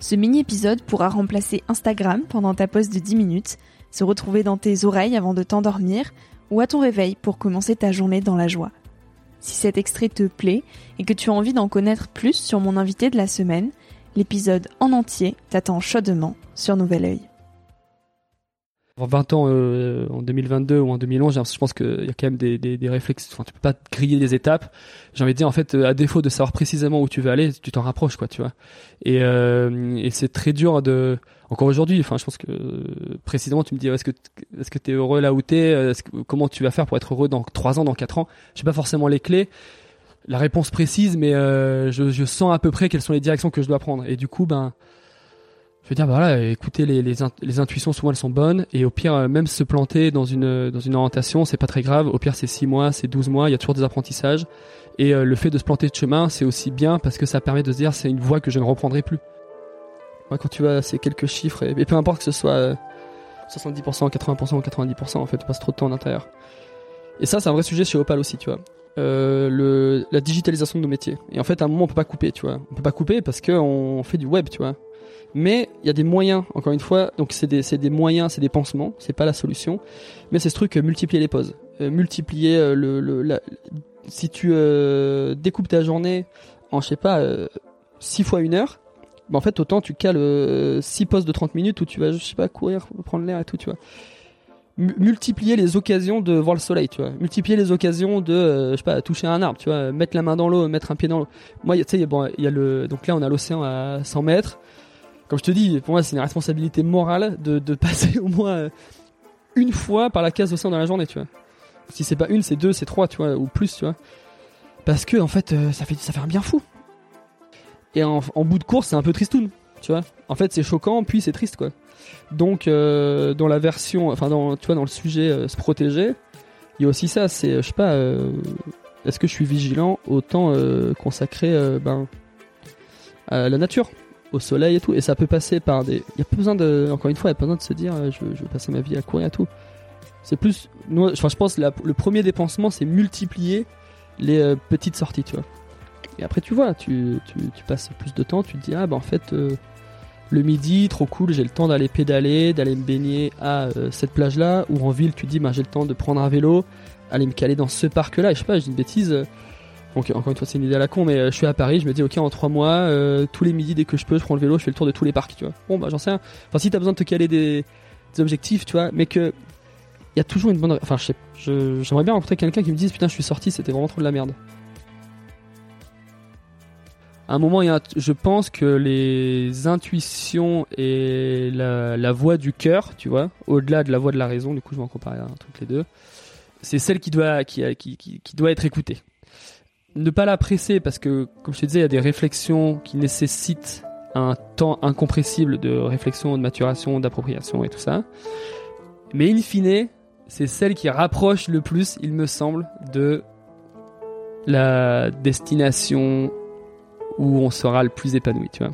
Ce mini-épisode pourra remplacer Instagram pendant ta pause de 10 minutes, se retrouver dans tes oreilles avant de t'endormir ou à ton réveil pour commencer ta journée dans la joie. Si cet extrait te plaît et que tu as envie d'en connaître plus sur mon invité de la semaine, l'épisode en entier t'attend chaudement sur Nouvel Oeil. 20 ans euh, en 2022 ou en 2011, je pense qu'il y a quand même des, des, des réflexes. Enfin, tu peux pas griller des étapes. J'ai envie de dire en fait, euh, à défaut de savoir précisément où tu veux aller, tu t'en rapproches, quoi, tu vois. Et, euh, et c'est très dur de. Encore aujourd'hui, enfin, je pense que précisément, tu me dis, est-ce que est-ce que t'es heureux là où t'es Comment tu vas faire pour être heureux dans 3 ans, dans 4 ans? J'ai pas forcément les clés, la réponse précise, mais je, je sens à peu près quelles sont les directions que je dois prendre. Et du coup, ben je veux dire, bah voilà, écoutez, les, intuitions souvent elles sont bonnes et au pire euh, même se planter dans une dans une orientation, c'est pas très grave. Au pire c'est 6 mois, c'est 12 mois, il y a toujours des apprentissages et euh, le fait de se planter de chemin, c'est aussi bien parce que ça permet de se dire c'est une voie que je ne reprendrai plus. Moi, quand tu vois ces quelques chiffres et, peu importe que ce soit 70%, 80% ou 90%, en fait, tu passes trop de temps à l'intérieur. Et ça, c'est un vrai sujet chez Opal aussi, tu vois. Euh, la digitalisation de nos métiers. Et en fait, à un moment, on peut pas couper, tu vois. On peut pas couper parce qu'on fait du web, tu vois. Mais il y a des moyens, encore une fois, donc c'est des, des moyens, c'est des pansements, c'est pas la solution. Mais c'est ce truc, euh, multiplier les pauses. Euh, multiplier euh, le, si tu euh, découpes ta journée en, je sais pas, 6 fois une heure, bah en fait, autant tu cales 6 pauses de 30 minutes où tu vas, je sais pas, courir, prendre l'air et tout, tu vois. multiplier les occasions de voir le soleil, tu vois. Multiplier les occasions de, je sais pas, toucher un arbre, tu vois. Mettre la main dans l'eau, mettre un pied dans l'eau. Moi, tu sais, bon, il y a le, donc là, on a l'océan à 100 mètres je te dis, pour moi, c'est une responsabilité morale de, de passer au moins euh, une fois par la case océan dans la journée, tu vois. Si c'est pas une, c'est deux, c'est trois, tu vois, ou plus, tu vois. Parce que, en fait, euh, ça fait, ça fait un bien fou. Et en, bout de course, c'est un peu tristoun, tu vois. En fait, c'est choquant, puis c'est triste, quoi. Donc, euh, dans la version, enfin, dans, tu vois, dans le sujet se protéger, il y a aussi ça, c'est, je sais pas, est-ce que je suis vigilant au temps consacré, ben, à la nature? Au soleil et tout. Et ça peut passer par des. Il y a pas besoin de. Encore une fois, il n'y a pas besoin de se dire euh, je, je, vais passer ma vie à courir et tout. C'est plus. Enfin, je pense le premier dépensement, c'est multiplier les euh, petites sorties, tu vois. Et après, tu vois, tu, tu, passes plus de temps, tu te dis ah bah en fait. Euh, le midi, trop cool, j'ai le temps d'aller pédaler, d'aller me baigner à cette plage-là, ou en ville, tu dis, bah, j'ai le temps de prendre un vélo, aller me caler dans ce parc-là, et je sais pas, j'ai une bêtise, donc encore une fois c'est une idée à la con mais euh, je suis à Paris, je me dis ok en trois mois, euh, tous les midis dès que je peux je prends le vélo, je fais le tour de tous les parcs tu vois. Bon bah j'en sais rien. Enfin si t'as besoin de te caler des, objectifs tu vois, mais que il y a toujours une bonne... Enfin je j'aimerais bien rencontrer quelqu'un qui me dise putain je suis sorti c'était vraiment trop de la merde. À un moment, il y a, je pense que les intuitions et la, voix du cœur, tu vois, au-delà de la voix de la raison, du coup je vais en comparer un truc les deux, c'est celle qui doit, qui, qui, qui doit être écoutée ne pas la presser parce que, comme je te disais, il y a des réflexions qui nécessitent un temps incompressible de réflexion, de maturation, d'appropriation et tout ça. Mais in fine, c'est celle qui rapproche le plus, il me semble, de la destination où on sera le plus épanoui, tu vois.